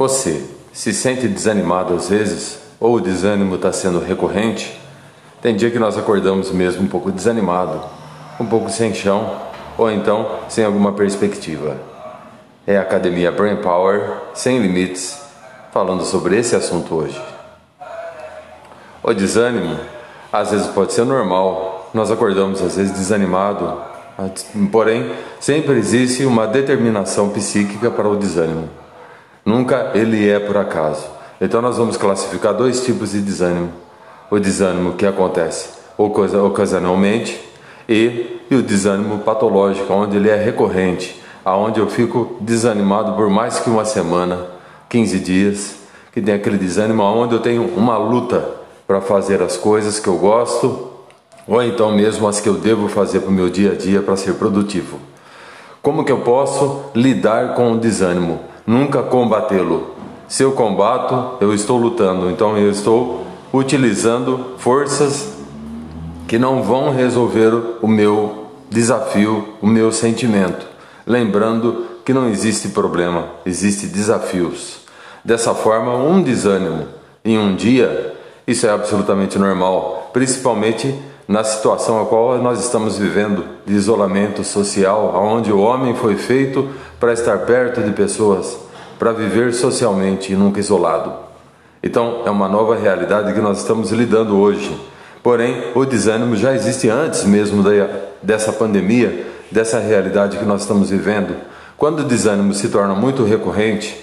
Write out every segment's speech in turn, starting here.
Você se sente desanimado às vezes? Ou o desânimo está sendo recorrente? Tem dia que nós acordamos mesmo um pouco desanimado, um pouco sem chão, ou então sem alguma perspectiva. É a Academia Brain Power Sem Limites falando sobre esse assunto hoje. O desânimo às vezes pode ser normal, nós acordamos às vezes desanimado, porém sempre existe uma determinação psíquica para o desânimo. Nunca ele é por acaso. Então nós vamos classificar dois tipos de desânimo: o desânimo que acontece ocasionalmente e, e o desânimo patológico, onde ele é recorrente, aonde eu fico desanimado por mais que uma semana, 15 dias, que tem aquele desânimo onde eu tenho uma luta para fazer as coisas que eu gosto, ou então mesmo as que eu devo fazer para o meu dia a dia para ser produtivo. Como que eu posso lidar com o desânimo? Nunca combatê-lo. Se eu combato, eu estou lutando, então eu estou utilizando forças que não vão resolver o meu desafio, o meu sentimento. Lembrando que não existe problema, existe desafios. Dessa forma, um desânimo em um dia, isso é absolutamente normal, principalmente na situação a qual nós estamos vivendo de isolamento social, onde o homem foi feito para estar perto de pessoas, para viver socialmente e nunca isolado. Então, é uma nova realidade que nós estamos lidando hoje. Porém, o desânimo já existe antes mesmo da, dessa pandemia, dessa realidade que nós estamos vivendo. Quando o desânimo se torna muito recorrente,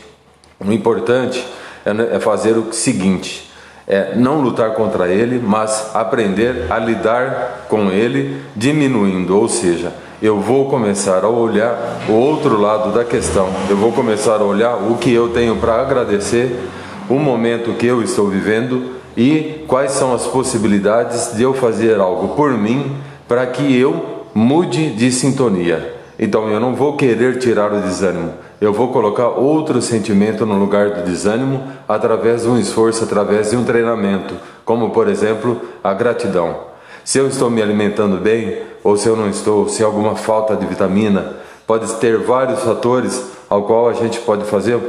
o importante é, é fazer o seguinte: é não lutar contra ele, mas aprender a lidar com ele, diminuindo, ou seja, eu vou começar a olhar o outro lado da questão. Eu vou começar a olhar o que eu tenho para agradecer, o momento que eu estou vivendo e quais são as possibilidades de eu fazer algo por mim para que eu mude de sintonia. Então eu não vou querer tirar o desânimo, eu vou colocar outro sentimento no lugar do desânimo através de um esforço, através de um treinamento, como por exemplo a gratidão. Se eu estou me alimentando bem ou se eu não estou, se há alguma falta de vitamina, pode ter vários fatores ao qual a gente pode fazer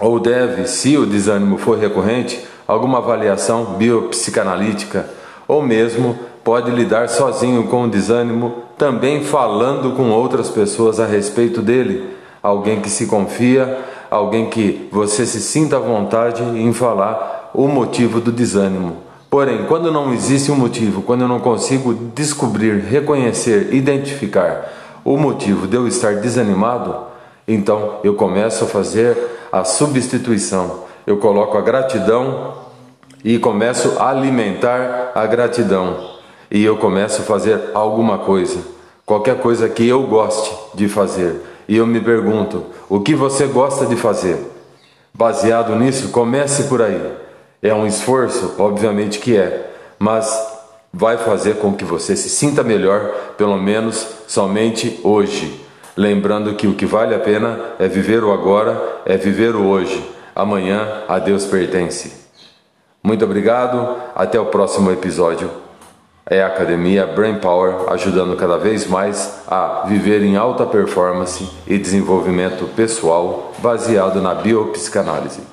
ou deve, se o desânimo for recorrente, alguma avaliação biopsicanalítica ou mesmo pode lidar sozinho com o desânimo, também falando com outras pessoas a respeito dele, alguém que se confia, alguém que você se sinta à vontade em falar o motivo do desânimo. Porém, quando não existe um motivo, quando eu não consigo descobrir, reconhecer, identificar o motivo de eu estar desanimado, então eu começo a fazer a substituição. Eu coloco a gratidão e começo a alimentar a gratidão. E eu começo a fazer alguma coisa, qualquer coisa que eu goste de fazer. E eu me pergunto: o que você gosta de fazer? Baseado nisso, comece por aí. É um esforço, obviamente que é, mas vai fazer com que você se sinta melhor, pelo menos somente hoje. Lembrando que o que vale a pena é viver o agora, é viver o hoje. Amanhã a Deus pertence. Muito obrigado, até o próximo episódio. É a Academia Brain Power ajudando cada vez mais a viver em alta performance e desenvolvimento pessoal baseado na biopsicanálise.